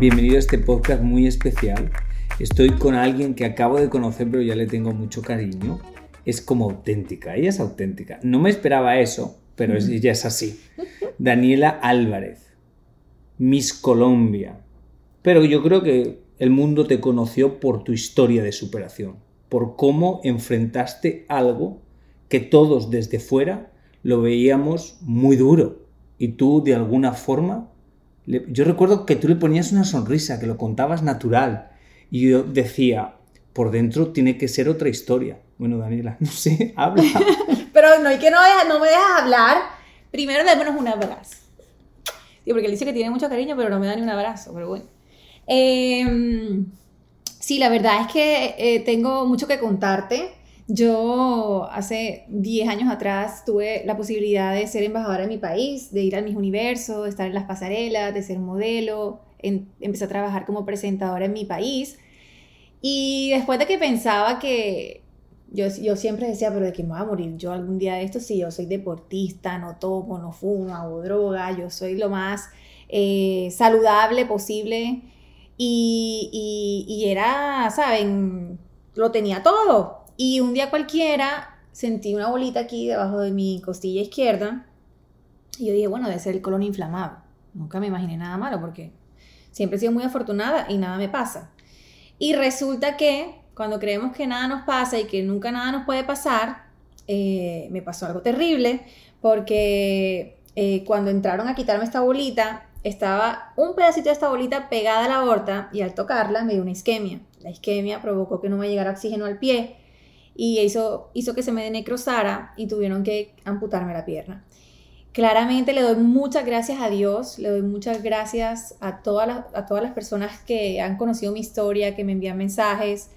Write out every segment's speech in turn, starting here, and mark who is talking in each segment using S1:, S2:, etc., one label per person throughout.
S1: Bienvenido a este podcast muy especial. Estoy con alguien que acabo de conocer pero ya le tengo mucho cariño. Es como auténtica, ella es auténtica. No me esperaba eso, pero ella es así. Daniela Álvarez, Miss Colombia. Pero yo creo que el mundo te conoció por tu historia de superación, por cómo enfrentaste algo que todos desde fuera lo veíamos muy duro y tú de alguna forma yo recuerdo que tú le ponías una sonrisa, que lo contabas natural. Y yo decía, por dentro tiene que ser otra historia. Bueno, Daniela, no sé, habla.
S2: pero no, y que no, no me dejas hablar. Primero démonos un abrazo. Sí, porque él dice que tiene mucho cariño, pero no me da ni un abrazo, pero bueno. Em, sí, la verdad es que eh, tengo mucho que contarte. Yo hace 10 años atrás tuve la posibilidad de ser embajadora en mi país, de ir al Miss Universo, de estar en las pasarelas, de ser modelo. empecé a trabajar como presentadora en mi país. Y después de que pensaba que yo, yo siempre decía, pero de que me voy a morir yo algún día de esto, si yo soy deportista, no tomo, no fumo, hago droga, yo soy lo más eh, saludable posible. Y, y era, ¿saben? Lo tenía todo y un día cualquiera sentí una bolita aquí debajo de mi costilla izquierda y yo dije, bueno, debe ser el colon inflamado. Nunca me imaginé nada malo porque siempre he sido muy afortunada y nada me pasa. Y resulta que cuando creemos que nada nos pasa y que nunca nada nos puede pasar, eh, me pasó algo terrible porque eh, cuando entraron a quitarme esta bolita, estaba un pedacito de esta bolita pegada a la aorta y al tocarla me dio una isquemia. La isquemia provocó que no me llegara oxígeno al pie y hizo, hizo que se me necrosara y tuvieron que amputarme la pierna. Claramente le doy muchas gracias a Dios, le doy muchas gracias a todas las, a todas las personas que han conocido mi historia, que me envían mensajes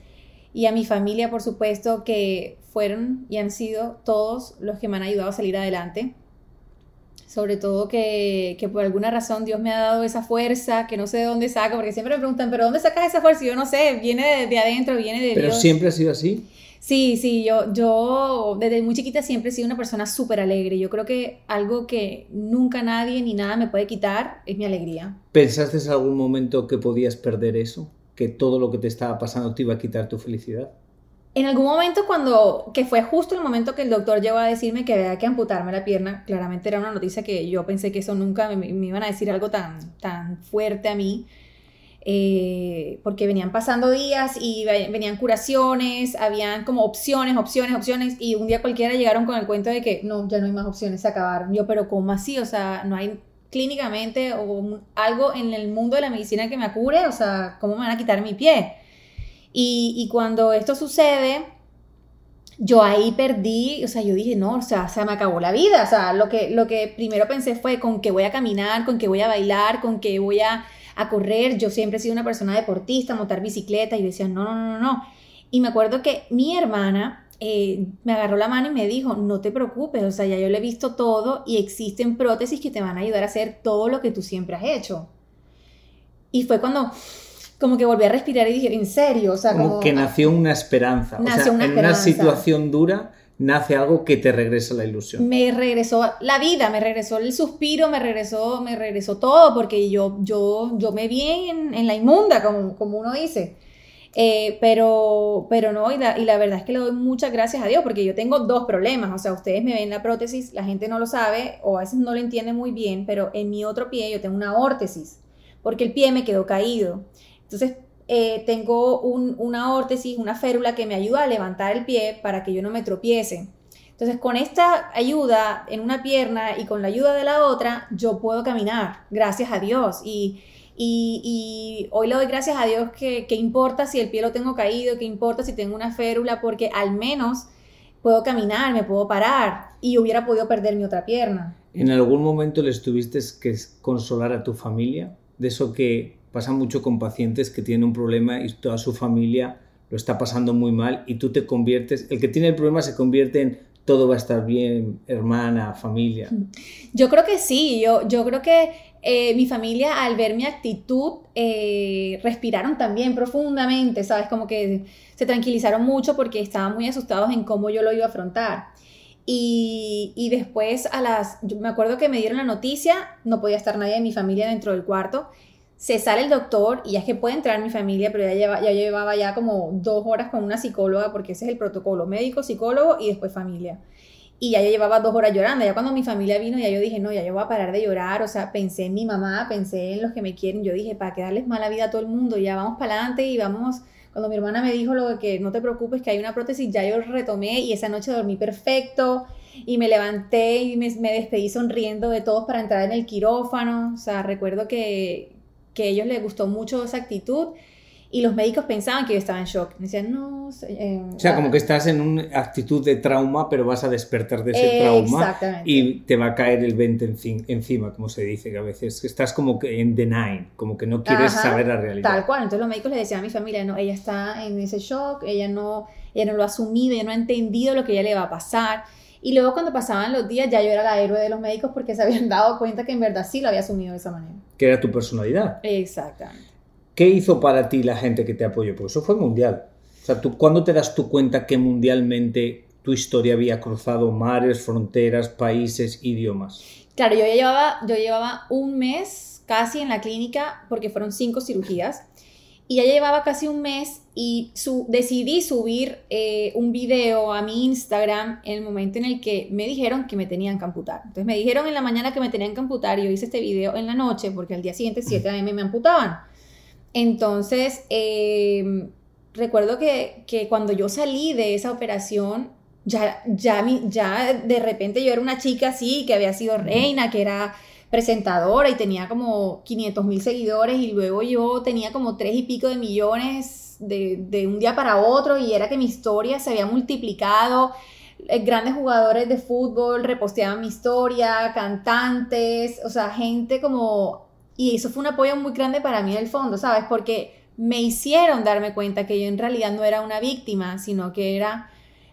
S2: y a mi familia, por supuesto, que fueron y han sido todos los que me han ayudado a salir adelante. Sobre todo que, que, por alguna razón Dios me ha dado esa fuerza que no sé de dónde saco, porque siempre me preguntan, ¿pero dónde sacas esa fuerza? Y yo no sé, viene de, adentro, viene de
S1: Dios.
S2: ¿Pero
S1: siempre ha sido así?
S2: Sí, sí, yo, yo desde muy chiquita siempre he sido una persona súper alegre. Yo creo que algo que nunca nadie ni nada me puede quitar es mi alegría.
S1: ¿Pensaste en algún momento que podías perder eso? ¿Que todo lo que te estaba pasando te iba a quitar tu felicidad?
S2: En algún momento cuando, que fue justo el momento que el doctor llegó a decirme que había que amputarme la pierna, claramente era una noticia que yo pensé que eso nunca me, me iban a decir algo tan, tan fuerte a mí. Eh, porque venían pasando días y venían curaciones, habían como opciones, opciones, opciones, y un día cualquiera llegaron con el cuento de que no, ya no hay más opciones, se acabaron. Yo, pero ¿cómo así? O sea, no hay clínicamente o algo en el mundo de la medicina que me cure, o sea, ¿cómo me van a quitar mi pie? Y, y cuando esto sucede, yo ahí perdí, o sea, yo dije, no, o sea, se me acabó la vida, o sea, lo que, lo que primero pensé fue con que voy a caminar, con que voy a bailar, con que voy a a correr, yo siempre he sido una persona deportista, montar bicicleta, y decía, no, no, no, no. Y me acuerdo que mi hermana eh, me agarró la mano y me dijo, no te preocupes, o sea, ya yo lo he visto todo y existen prótesis que te van a ayudar a hacer todo lo que tú siempre has hecho. Y fue cuando como que volví a respirar y dije, en serio, o sea,
S1: como, que nació una esperanza. Nació una en una situación dura nace algo que te regresa la ilusión.
S2: Me regresó la vida, me regresó el suspiro, me regresó, me regresó todo, porque yo, yo, yo me vi en, la inmunda, como, como uno dice. Eh, pero, pero no, y la, y la verdad es que le doy muchas gracias a Dios, porque yo tengo dos problemas. O sea, ustedes me ven la prótesis, la gente no lo sabe, o a veces no lo entiende muy bien, pero en mi otro pie yo tengo una órtesis, porque el pie me quedó caído. Entonces, eh, tengo una órtesis, una férula que me ayuda a levantar el pie para que yo no me tropiece. Entonces, con esta ayuda en una pierna y con la ayuda de la otra, yo puedo caminar, gracias a Dios. Y, y, hoy le doy gracias a Dios que, importa si el pie lo tengo caído, que importa si tengo una férula, porque al menos puedo caminar, me puedo parar y hubiera podido perder mi otra pierna.
S1: ¿En algún momento le tuviste que consolar a tu familia? De eso que pasa mucho con pacientes que tienen un problema y toda su familia lo está pasando muy mal y tú te conviertes, el que tiene el problema se convierte en todo va a estar bien, hermana, familia.
S2: Yo creo que sí, yo, creo que eh, mi familia al ver mi actitud eh, respiraron también profundamente, ¿sabes? Como que se tranquilizaron mucho porque estaban muy asustados en cómo yo lo iba a afrontar. Y después a las, me acuerdo que me dieron la noticia, no podía estar nadie de mi familia dentro del cuarto, se sale el doctor y ya es que puede entrar mi familia, pero ya, lleva, ya llevaba ya como dos horas con una psicóloga porque ese es el protocolo, médico, psicólogo y después familia y ya yo llevaba dos horas llorando. Ya cuando mi familia vino, ya yo dije, no, ya yo voy a parar de llorar. O sea, pensé en mi mamá, pensé en los que me quieren. Yo dije, para que darles mala vida a todo el mundo, ya vamos para adelante y vamos. Cuando mi hermana me dijo lo que no te preocupes, que hay una prótesis, ya yo retomé y esa noche dormí perfecto y me levanté y me, me despedí sonriendo de todos para entrar en el quirófano. O sea, recuerdo que, que a ellos les gustó mucho esa actitud y los médicos pensaban que yo estaba en shock. Me decían, no.
S1: Eh, o sea, como que estás en una actitud de trauma, pero vas a despertar de ese trauma y te va a caer el 20 encima, como se dice, que a veces estás como que en denying, como que no quieres saber la realidad.
S2: Tal cual. Entonces los médicos le decían a mi familia, no, ella está en ese shock, ella no, ella no lo ha asumido, ella no ha entendido lo que ella le va a pasar. Y luego cuando pasaban los días ya yo era la héroe de los médicos porque se habían dado cuenta que en verdad sí lo había asumido de esa manera.
S1: Que era tu personalidad.
S2: Exactamente.
S1: ¿Qué hizo para ti la gente que te apoyó? Porque eso fue mundial. O sea, ¿tú, ¿cuándo te das tu cuenta que mundialmente tu historia había cruzado mares, fronteras, países, idiomas?
S2: Claro, yo llevaba, yo llevaba un mes casi en la clínica porque fueron cinco cirugías y ya llevaba casi un mes y su, decidí subir eh, un video a mi Instagram en el momento en el que me dijeron que me tenían que amputar. Entonces me dijeron en la mañana que me tenían que amputar y yo hice este video en la noche porque al día siguiente 7 a.m. me amputaban. Entonces, em, recuerdo que, cuando yo salí de esa operación, ya, ya, ya de repente yo era una chica así, que había sido reina, que era presentadora y tenía como 500 mil seguidores y luego yo tenía como tres y pico de millones de, de, un día para otro y era que mi historia se había multiplicado. Eh, grandes jugadores de fútbol reposteaban mi historia, cantantes, o sea, gente como y eso fue un apoyo muy grande para mí en el fondo, ¿sabes? Porque me hicieron darme cuenta que yo en realidad no era una víctima, sino que era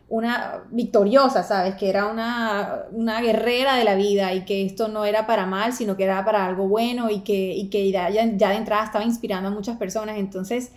S2: una victoriosa, ¿sabes? Que era una, una guerrera de la vida y que esto no era para mal, sino que era para algo bueno y que, y que ya, ya de entrada estaba inspirando a muchas personas. Entonces,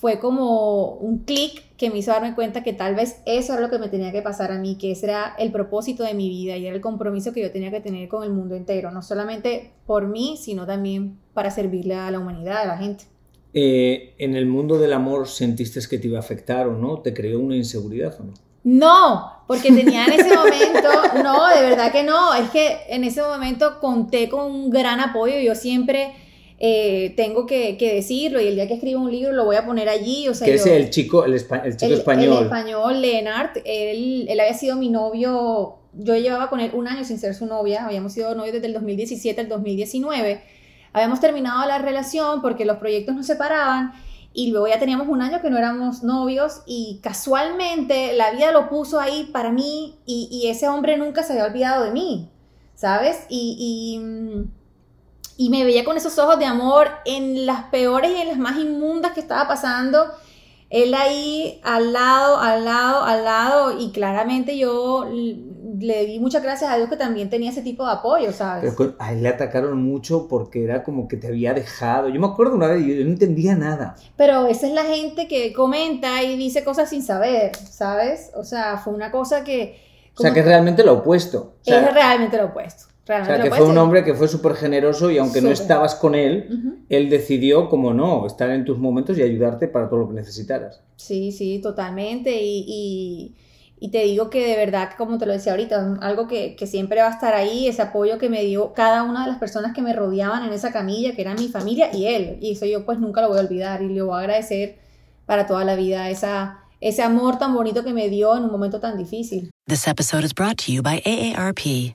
S2: fue como un clic que me hizo darme cuenta que tal vez eso era lo que me tenía que pasar a mí, que ese era el propósito de mi vida y era el compromiso que yo tenía que tener con el mundo entero, no solamente por mí, sino también para servirle a la humanidad, a la gente.
S1: Eh, ¿En el mundo del amor sentiste que te iba a afectar o no? ¿Te creó una inseguridad o no?
S2: No, porque tenía en ese momento, no, de verdad que no, es que en ese momento conté con un gran apoyo, yo siempre eh, tengo que, decirlo y el día que escriba un libro lo voy a poner allí. O sea,
S1: ¿Qué es el chico, el, chico español?
S2: El español, Leonard, él, él había sido mi novio, yo llevaba con él un año sin ser su novia, habíamos sido novios desde el 2017 al 2019, habíamos terminado la relación porque los proyectos nos separaban y luego ya teníamos un año que no éramos novios y casualmente la vida lo puso ahí para mí y, y ese hombre nunca se había olvidado de mí, ¿sabes? y, y mm, y me veía con esos ojos de amor en las peores y en las más inmundas que estaba pasando. Él ahí al lado, al lado, al lado, y claramente yo le di muchas gracias a Dios que también tenía ese tipo de apoyo, ¿sabes?
S1: Pero a él le atacaron mucho porque era como que te había dejado. Yo me acuerdo una vez, yo no entendía nada.
S2: Pero esa es la gente que comenta y dice cosas sin saber, ¿sabes? O sea, fue una cosa que...
S1: O sea, que es realmente lo opuesto.
S2: es realmente lo opuesto.
S1: O sea, que fue un hombre que fue súper generoso y aunque no estabas con él, él decidió, como no, estar en tus momentos y ayudarte para todo lo que necesitaras.
S2: Sí, sí, totalmente. Y, te digo que de verdad, como te lo decía ahorita, algo que, siempre va a estar ahí, ese apoyo que me dio cada una de las personas que me rodeaban en esa camilla, que era mi familia y él. Y eso yo pues nunca lo voy a olvidar y le voy a agradecer para toda la vida esa, ese amor tan bonito que me dio en un momento tan difícil.
S3: This episode is brought to you by AARP.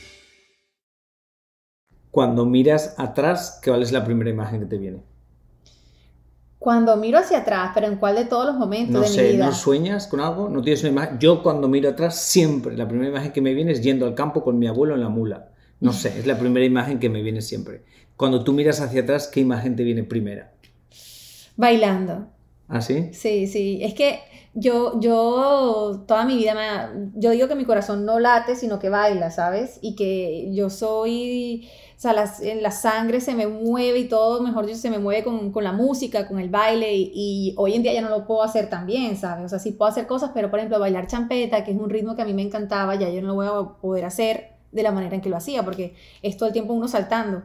S1: cuando miras atrás, ¿cuál es la primera imagen que te viene?
S2: Cuando miro hacia atrás, pero ¿en cuál de todos los momentos de mi vida?
S1: ¿No sueñas con algo? ¿No tienes una imagen? Yo cuando miro atrás, siempre, la primera imagen que me viene es yendo al campo con mi abuelo en la mula. No sé, es la primera imagen que me viene siempre. Cuando tú miras hacia atrás, ¿qué imagen te viene primera?
S2: Bailando.
S1: ¿Ah, sí?
S2: Sí, sí. Es que yo, yo, toda mi vida, me, yo digo que mi corazón no late, sino que baila, ¿sabes? Y que yo soy o sea, en la sangre se me mueve y todo, mejor dicho, se me mueve con, con la música, con el baile y, hoy en día ya no lo puedo hacer tan bien, ¿sabes? O sea, sí puedo hacer cosas, pero por ejemplo, bailar champeta, que es un ritmo que a mí me encantaba, ya yo no lo voy a poder hacer de la manera en que lo hacía, porque es todo el tiempo uno saltando.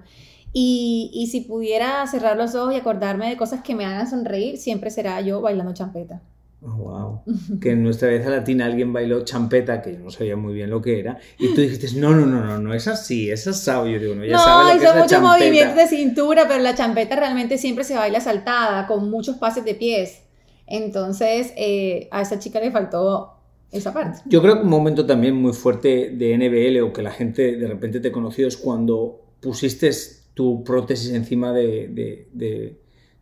S2: Y, y si pudiera cerrar los ojos y acordarme de cosas que me hagan sonreír, siempre será yo bailando champeta.
S1: Oh, wow. Que en nuestra vez latina alguien bailó champeta, que yo no sabía muy bien lo que era, y tú dijiste, no, no, no, no, no es así, es asado. Yo digo, no, ya
S2: no,
S1: lo que
S2: son muchos movimientos de cintura, pero la champeta realmente siempre se baila saltada, con muchos pases de pies. Entonces, eh, a esa chica le faltó esa parte.
S1: Yo creo que un momento también muy fuerte de NBL o que la gente de repente te conoció es cuando pusiste tu prótesis encima de, de,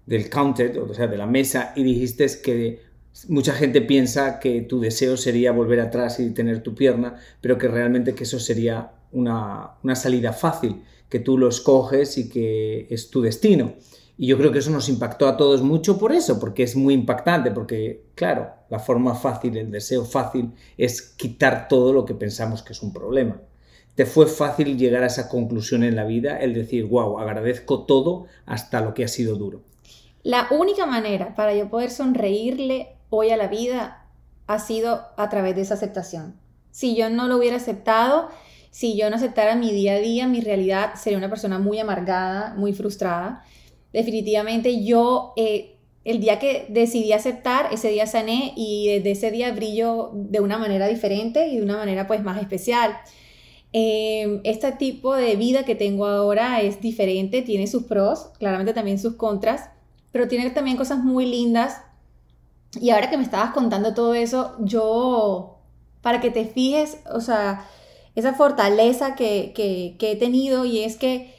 S1: del counter, o sea, de la mesa, y dijiste que Mucha gente piensa que tu deseo sería volver atrás y tener tu pierna, pero que realmente que eso sería una, salida fácil, que tú lo escoges y que es tu destino. Y yo creo que eso nos impactó a todos mucho por eso, porque es muy impactante, porque claro, la forma fácil, el deseo fácil es quitar todo lo que pensamos que es un problema. ¿Te fue fácil llegar a esa conclusión en la vida, el decir, wow, agradezco todo hasta lo que ha sido duro?
S2: La única manera para yo poder sonreírle hoy a la vida ha sido a través de esa aceptación. Si yo no lo hubiera aceptado, si yo no aceptara mi día a día, mi realidad, sería una persona muy amargada, muy frustrada. Definitivamente yo, eh, el día que decidí aceptar, ese día sané y desde ese día brillo de una manera diferente y de una manera pues más especial. Em, este tipo de vida que tengo ahora es diferente, tiene sus pros, claramente también sus contras, pero tiene también cosas muy lindas y ahora que me estabas contando todo eso, yo, para que te fijes, o sea, esa fortaleza que, he tenido y es que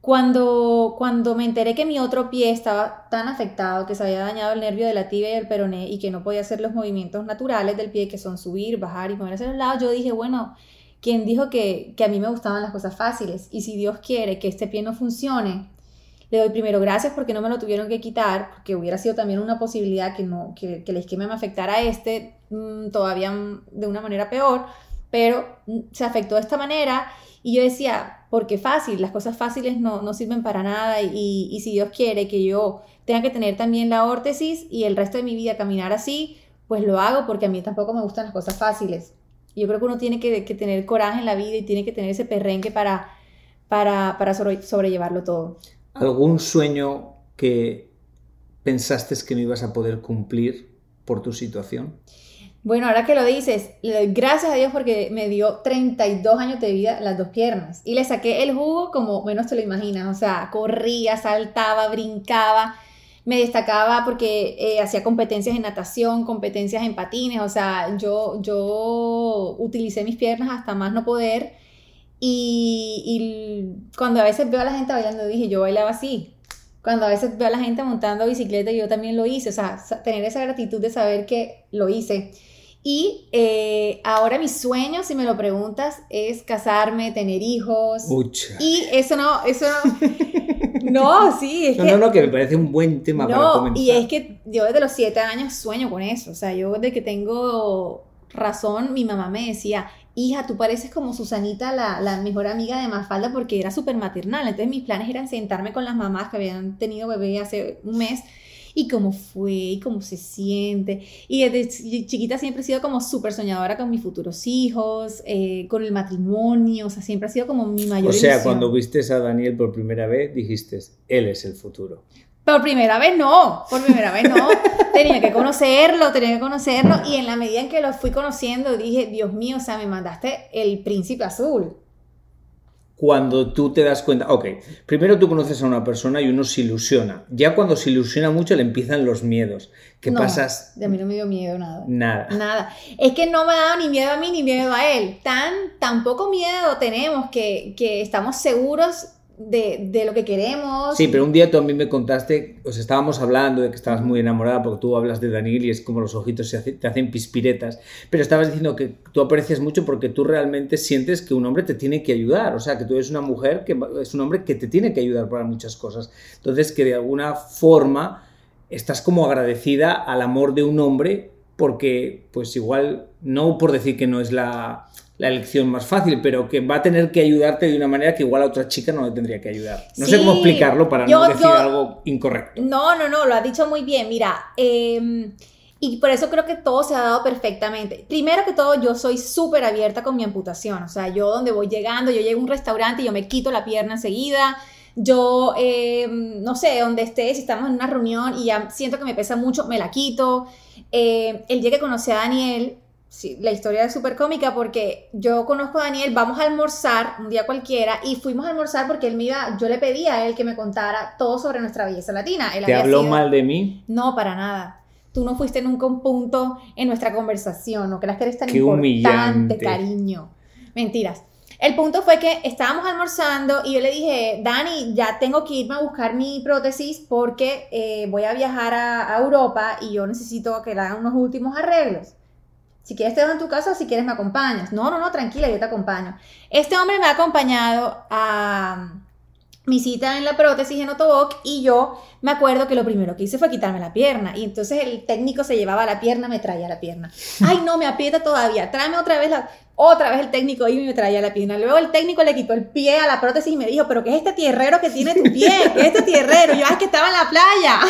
S2: cuando, cuando me enteré que mi otro pie estaba tan afectado, que se había dañado el nervio de la tibia y el peroné y que no podía hacer los movimientos naturales del pie, que son subir, bajar y mover hacia los lados, yo dije, bueno, ¿quién dijo que, que a mí me gustaban las cosas fáciles? Y si Dios quiere que este pie no funcione, le doy primero gracias porque no me lo tuvieron que quitar, porque hubiera sido también una posibilidad que, no, que, que el esquema me afectara a este mm, todavía de una manera peor, pero mm, se afectó de esta manera y yo decía, porque fácil, las cosas fáciles no, no sirven para nada y, y, si Dios quiere que yo tenga que tener también la órtesis y el resto de mi vida caminar así, pues lo hago porque a mí tampoco me gustan las cosas fáciles. Yo creo que uno tiene que, que tener coraje en la vida y tiene que tener ese perrenque para, para, para sobrellevarlo todo
S1: algún sueño que pensaste que no ibas a poder cumplir por tu situación?
S2: Bueno, ahora que lo dices, gracias a Dios porque me dio 32 años de vida las dos piernas. Y le saqué el jugo como menos te lo imaginas. O sea, corría, saltaba, brincaba. Me destacaba porque eh, hacía competencias en natación, competencias en patines. O sea, yo, yo utilicé mis piernas hasta más no poder. Y, y cuando a veces veo a la gente bailando, dije, yo bailaba así cuando a veces veo a la gente montando bicicleta, yo también lo hice, o sea, tener esa gratitud de saber que lo hice. Y eh, ahora mi sueño, si me lo preguntas, es casarme, tener hijos. Y eso no, eso no. no, sí, es
S1: no,
S2: que.
S1: No, no, que me parece un buen tema para comenzar.
S2: Y es que yo desde los siete años sueño con eso. O sea, yo desde que tengo razón, mi mamá me decía, hija, tú pareces como Susanita, la, la mejor amiga de Mafalda, porque era súper maternal. Entonces mis planes eran sentarme con las mamás que habían tenido bebé hace un mes y cómo fue y cómo se siente. Y desde chiquita siempre he sido como súper soñadora con mis futuros hijos, eh, con el matrimonio, o sea, siempre ha sido como mi mayor
S1: O sea, cuando viste a Daniel por primera vez, dijiste, él es el futuro.
S2: Por primera vez no, por primera vez no. tenía que conocerlo, tenía que conocerlo. Y en la medida en que lo fui conociendo, dije, Dios mío, o sea, me mandaste el príncipe azul.
S1: Cuando tú te das cuenta, ok, primero tú conoces a una persona y uno se ilusiona. Ya cuando se ilusiona mucho le empiezan los miedos. ¿Qué
S2: no,
S1: pasas?
S2: De a mí no me dio miedo nada.
S1: Nada.
S2: Nada. Es que no me ha dado ni miedo a mí ni miedo a él. Tan, tan poco miedo tenemos que, que estamos seguros de, de, lo que queremos.
S1: Sí, pero un día tú a mí me contaste, os estábamos hablando de que estabas muy enamorada porque tú hablas de Daniel y es como los ojitos se te hacen pispiretas, pero estabas diciendo que tú aprecias mucho porque tú realmente sientes que un hombre te tiene que ayudar, o sea, que tú eres una mujer que es un hombre que te tiene que ayudar para muchas cosas. Entonces, que de alguna forma estás como agradecida al amor de un hombre porque, pues igual, no por decir que no es la la elección más fácil, pero que va a tener que ayudarte de una manera que igual a otra chica no le tendría que ayudar. No sé cómo explicarlo para no decir algo incorrecto.
S2: No, no, no, lo has dicho muy bien. Mira, em, y por eso creo que todo se ha dado perfectamente. Primero que todo, yo soy súper abierta con mi amputación. O sea, yo donde voy llegando, yo llego a un restaurante y yo me quito la pierna enseguida. Yo, em, no sé, donde esté, si estamos en una reunión y ya siento que me pesa mucho, me la quito. Eh, el día que conocí a Daniel, Sí, la historia es súper cómica porque yo conozco a Daniel, vamos a almorzar un día cualquiera y fuimos a almorzar porque él me iba, yo le pedí a él que me contara todo sobre nuestra belleza latina.
S1: ¿Te habló mal de mí?
S2: No, para nada. Tú no fuiste nunca un punto en nuestra conversación, no creas que eres tan importante, cariño. Mentiras. El punto fue que estábamos almorzando y yo le dije, Dani, ya tengo que irme a buscar mi prótesis porque eh, voy a viajar a, Europa y yo necesito que le hagan unos últimos arreglos. Si quieres te dejo en tu casa, si quieres me acompañas. No, no, no, tranquila, yo te acompaño. Este hombre me ha acompañado a mi cita en la prótesis en Otoboc y yo me acuerdo que lo primero que hice fue quitarme la pierna y entonces el técnico se llevaba la pierna, me traía la pierna. Ay, no, me aprieta todavía, tráeme otra vez la... Otra vez el técnico y me traía la pierna. Luego el técnico le quitó el pie a la prótesis y me dijo, pero ¿qué es este tierrero que tiene tu pie? ¿Qué es este tierrero? Yo, es que estaba en la playa.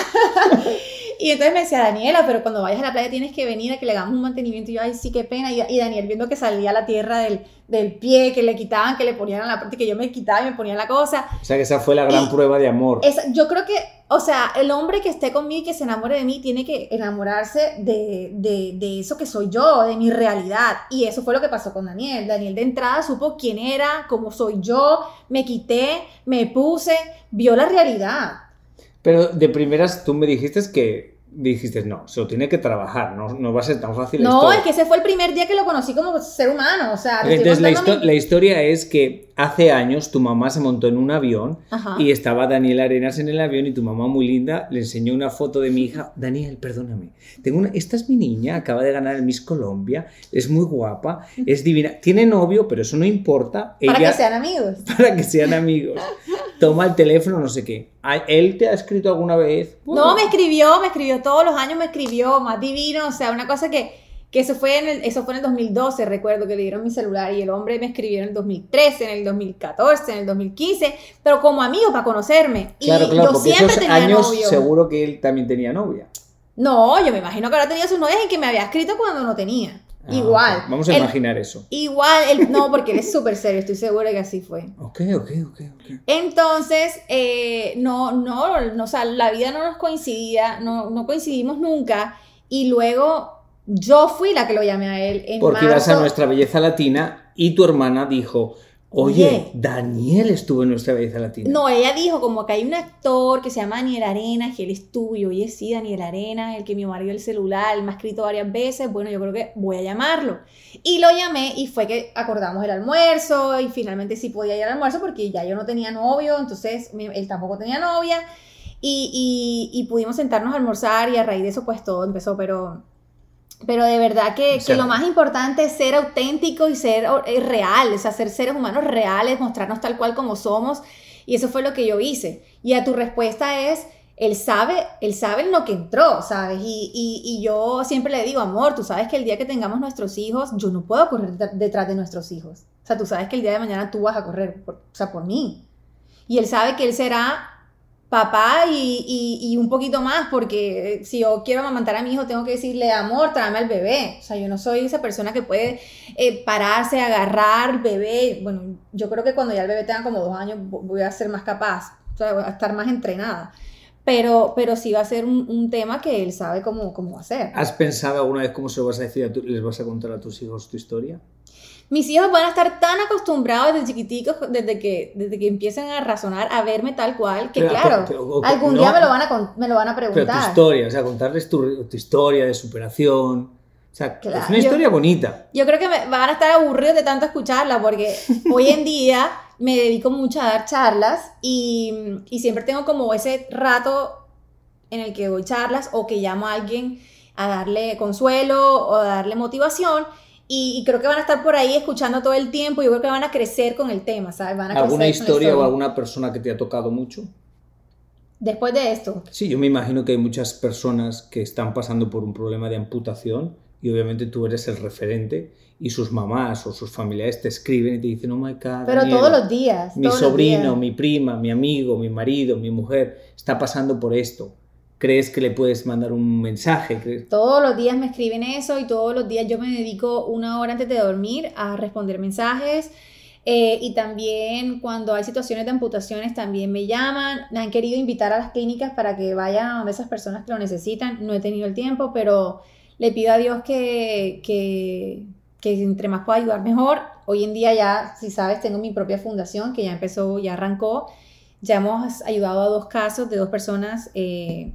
S2: Y entonces me decía, Daniela, pero cuando vayas a la playa tienes que venir a que le hagamos un mantenimiento. Y yo, ay, sí, qué pena. Y, Daniel viendo que salía la tierra del, del, pie, que le quitaban, que le ponían a la parte, que yo me quitaba y me ponía la cosa.
S1: O sea, que esa fue la gran prueba de amor.
S2: yo creo que, o sea, el hombre que esté conmigo y que se enamore de mí tiene que enamorarse de, de, de eso que soy yo, de mi realidad. Y eso fue lo que pasó con Daniel. Daniel de entrada supo quién era, cómo soy yo, me quité, me puse, vio la realidad.
S1: Pero de primeras tú me dijiste que dijiste, no, se lo tiene que trabajar, no, no va a ser tan fácil.
S2: No, es que ese fue el primer día que lo conocí como ser humano, o sea...
S1: Entonces la, la, historia es que hace años tu mamá se montó en un avión y estaba Daniel Arenas en el avión y tu mamá muy linda le enseñó una foto de mi hija. Daniel, perdóname, tengo una, esta es mi niña, acaba de ganar el Miss Colombia, es muy guapa, es divina, tiene novio, pero eso no importa.
S2: Para que sean amigos.
S1: Para que sean amigos. Toma el teléfono, no sé qué. ¿Él te ha escrito alguna vez?
S2: No, me escribió, me escribió todos los años, me escribió, más divino, o sea, una cosa que que eso fue, en el, eso fue en el 2012, recuerdo que le dieron mi celular y el hombre me escribió en el 2013, en el 2014, en el 2015, pero como amigo para conocerme.
S1: Claro, claro, porque esos años seguro que él también tenía novia.
S2: No, yo me imagino que ahora tenía sus novias y que me había escrito cuando no tenía. Ah, igual.
S1: Vamos a imaginar eso.
S2: Igual, no, porque él es súper serio, estoy segura que así fue.
S1: Ok, ok, ok, ok.
S2: Entonces, eh, no, no, no, o sea, la vida no nos coincidía, no, no coincidimos nunca. Y luego Yo fui la que lo llamé a él en
S1: Porque ibas a
S2: marzo.
S1: nuestra belleza latina y tu hermana dijo, oye,
S2: Oye.
S1: Daniel estuvo en nuestra belleza latina.
S2: No, ella dijo como que hay un actor que se llama Daniel Arenas, que él es tuyo. Oye, sí, Daniel Arenas, el que me marido el celular, me ha escrito varias veces. Bueno, yo creo que voy a llamarlo. Y lo llamé y fue que acordamos el almuerzo y finalmente sí podía ir al almuerzo porque ya yo no tenía novio, entonces mi- él tampoco tenía novia. Y, y- y pudimos sentarnos a almorzar y a raíz de eso pues todo empezó, pero... Pero de verdad que,
S1: O sea,
S2: que lo más importante es ser auténtico y ser eh, real, o sea, ser seres humanos reales, mostrarnos tal cual como somos. Y eso fue lo que yo hice. Y a tu respuesta es, él sabe, él sabe en lo que entró, ¿sabes? Y, y- y yo siempre le digo, amor, tú sabes que el día que tengamos nuestros hijos, yo no puedo correr det- detrás de nuestros hijos. O sea, tú sabes que el día de mañana tú vas a correr, por- o sea, por mí. Y él sabe que él será papá y, y- un poquito más, porque si yo quiero amamantar a mi hijo, tengo que decirle, amor, tráeme al bebé. O sea, yo no soy esa persona que puede eh, pararse, agarrar bebé. Bueno, yo creo que cuando ya el bebé tenga como dos años vo- voy a ser más capaz, o sea, voy a estar más entrenada. Pero, pero sí va a ser un, un tema que él sabe cómo, cómo hacer.
S1: ¿Has pensado alguna vez cómo se lo vas a decir les vas a contar a tus hijos tu historia?
S2: Mis hijos van a estar tan acostumbrados desde chiquiticos, desde que, desde que empiecen a razonar, a verme tal cual, que
S1: Pero,
S2: claro,
S1: pero,
S2: algún
S1: no,
S2: día me lo van a, me lo van a
S1: Pero tu
S2: preguntar.
S1: historia, o sea, contarles tu, tu historia de superación. O sea,
S2: Claro,
S1: es una
S2: yo-
S1: historia bonita.
S2: Yo creo que me van a estar aburridos de tanto escucharla porque hoy en día me dedico mucho a dar charlas y, y siempre tengo como ese rato en el que doy charlas o que llamo a alguien a darle consuelo o a darle motivación y, y creo que van a estar por ahí escuchando todo el tiempo. Yo creo que van a crecer con el tema, ¿sabes? Van a
S1: ¿Alguna historia o alguna persona que te ha tocado mucho?
S2: Después de esto,
S1: Sí, yo me imagino que hay muchas personas que están pasando por un problema de amputación y obviamente tú eres el referente y sus mamás o sus familiares te escriben y te dicen, oh my God,
S2: pero
S1: Daniela,
S2: todos los días.
S1: mi
S2: todos
S1: sobrino,
S2: días.
S1: mi prima, mi amigo, mi marido, mi mujer está pasando por esto. ¿Crees que le puedes mandar un mensaje?
S2: Todos los días me escriben eso y todos los días yo me dedico una hora antes de dormir a responder mensajes. eh, y también cuando hay situaciones de amputaciones también me llaman. Me han querido invitar a las clínicas para que vayan a esas personas que lo necesitan. No he tenido el tiempo, pero le pido a Dios que, que, que entre más pueda ayudar mejor. Hoy en día ya, si sabes, tengo mi propia fundación que ya empezó, ya arrancó. Ya hemos ayudado a dos casos de dos personas eh,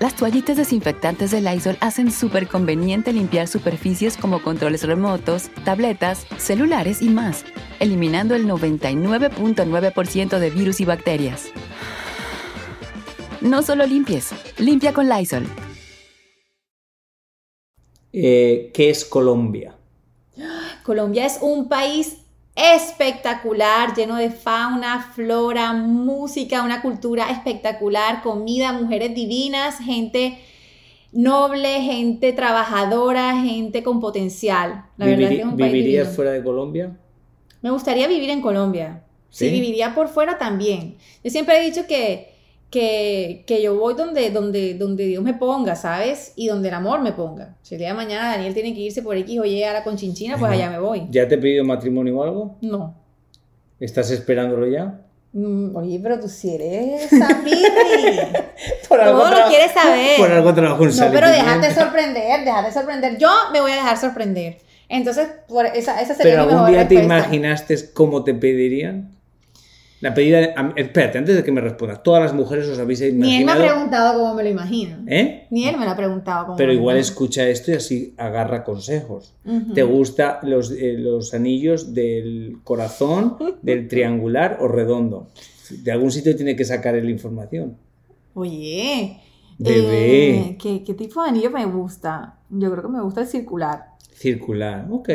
S4: Las toallitas desinfectantes de Lysol hacen súper conveniente limpiar superficies como controles remotos, tabletas, celulares y más, eliminando el 99.9% de virus y bacterias. No solo limpies, limpia con Lysol.
S1: Eh, ¿Qué es Colombia?
S2: Colombia es un país espectacular, lleno de fauna, flora, música, una cultura espectacular, comida, mujeres divinas, gente noble, gente trabajadora, gente con potencial. La verdad que es un país
S1: ¿Vivirías
S2: divino.
S1: fuera de Colombia?
S2: Me gustaría vivir en Colombia. Sí,
S1: ¿Sí?
S2: viviría por fuera también. Yo siempre he dicho que, que, que yo voy donde, donde, donde Dios me ponga, ¿sabes? Y donde el amor me ponga. Si el día de mañana Daniel tiene que irse por X o Y a la Conchinchina, pues allá me voy.
S1: ¿Ya te he pedido matrimonio o algo?
S2: No.
S1: ¿Estás esperándolo ya?
S2: Mm, Oye, pero tú si eres.
S1: Por
S2: Todo lo quieres saber.
S1: Por algo trabajo
S2: No, pero déjate sorprender, déjate sorprender. Yo me voy a dejar sorprender. Entonces, por esa, esa sería
S1: ¿Pero
S2: mi
S1: algún
S2: mejor
S1: día te
S2: respuesta.
S1: imaginaste cómo te pedirían? La pedida... Espérate, antes de que me respondas. Todas las mujeres os habéis
S2: Ni él me ha
S1: imaginado...
S2: preguntado cómo me lo imagino.
S1: ¿Eh?
S2: Ni él me lo ha preguntado cómo
S1: Pero
S2: me
S1: igual escucha esto y así agarra consejos. ¿Te gustan los, eh, los anillos del corazón, del triangular o redondo? De algún sitio tiene que sacar la información.
S2: Oye,
S1: Bebé.
S2: Eh, ¿qué, ¿Qué tipo de anillo me gusta? Yo creo que me gusta el circular.
S1: Circular, ok.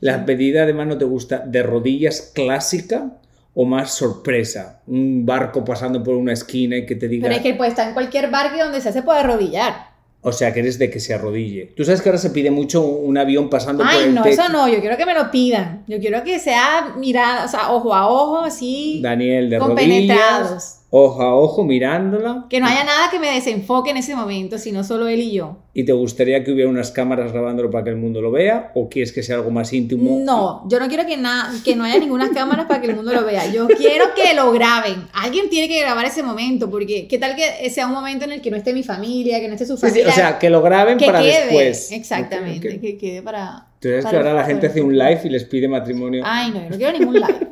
S1: ¿La pedida además no te gusta de rodillas clásica o más sorpresa? Un barco pasando por una esquina y que te diga...
S2: Pero es que puede estar en cualquier barco y donde sea se puede arrodillar.
S1: O sea, que eres de que se arrodille. Tú sabes que ahora se pide mucho un avión pasando por
S2: Ay,
S1: el
S2: no,
S1: techo.
S2: eso no, yo quiero que me lo pidan. Yo quiero que sea mirada, o sea, ojo a ojo, así.
S1: Daniel de
S2: Compenetrados.
S1: rodillas, ojo a ojo, mirándola.
S2: Que no haya nada que me desenfoque en ese momento, sino solo él y yo.
S1: ¿Y te gustaría que hubiera unas cámaras grabándolo para que el mundo lo vea? ¿O quieres que sea algo más íntimo?
S2: No, yo no quiero que, que no haya ninguna cámara para que el mundo lo vea. Yo quiero que lo graben. Alguien tiene que grabar ese momento, porque qué tal que sea un momento en el que no esté mi familia, que no esté su
S1: Sí, sí,
S2: familia.
S1: o sea, que lo graben
S2: que
S1: para
S2: quede.
S1: después.
S2: Exactamente, que quede para.
S1: Tú sabes
S2: para
S1: que ahora la gente hace un live y les pide matrimonio.
S2: Ay, no, yo no quiero ningún live.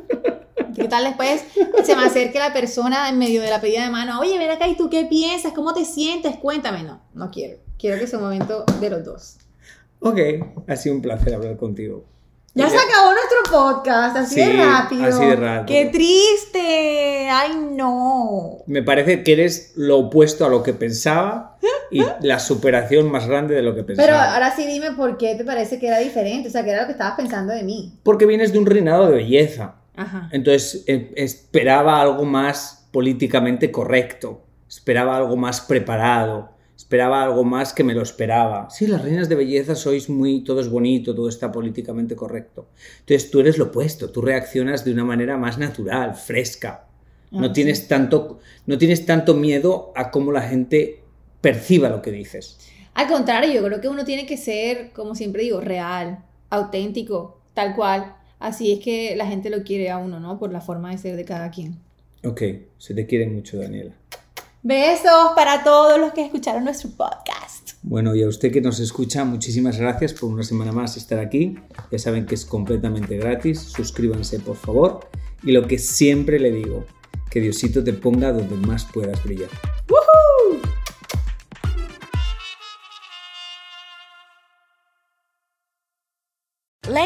S2: ¿Qué tal después se me acerque la persona en medio de la pedida de mano? Oye, ven acá, ¿y tú qué piensas? ¿Cómo te sientes? Cuéntame. No, no quiero. Quiero que sea un momento de los dos.
S1: Ok, ha sido un placer hablar contigo.
S2: Ya se acabó nuestro podcast, así
S1: Sí,
S2: de rápido.
S1: así de rápido.
S2: ¡Qué triste! ¡Ay, no!
S1: Me parece que eres lo opuesto a lo que pensaba y la superación más grande de lo que pensaba.
S2: Pero ahora sí dime por qué te parece que era diferente, o sea, que era lo que estabas pensando de mí.
S1: Porque vienes de un reinado de belleza.
S2: Ajá.
S1: Entonces eh, esperaba algo más políticamente correcto, esperaba algo más preparado, esperaba algo más que me lo esperaba. Sí, las reinas de belleza sois muy, todo es bonito, todo está políticamente correcto. Entonces tú eres lo opuesto, tú reaccionas de una manera más natural, fresca. No
S2: Ah,
S1: tienes tanto, no tienes tanto miedo a cómo la gente perciba lo que dices.
S2: Al contrario, yo creo que uno tiene que ser, como siempre digo, real, auténtico, tal cual. Así es que la gente lo quiere a uno, ¿no? Por la forma de ser de cada quien.
S1: Ok, se te quiere mucho, Daniela.
S2: Besos para todos los que escucharon nuestro podcast.
S1: Bueno, y a usted que nos escucha, muchísimas gracias por una semana más estar aquí. Ya saben que es completamente gratis. Suscríbanse, por favor. Y lo que siempre le digo, que Diosito te ponga donde más puedas brillar.
S5: Let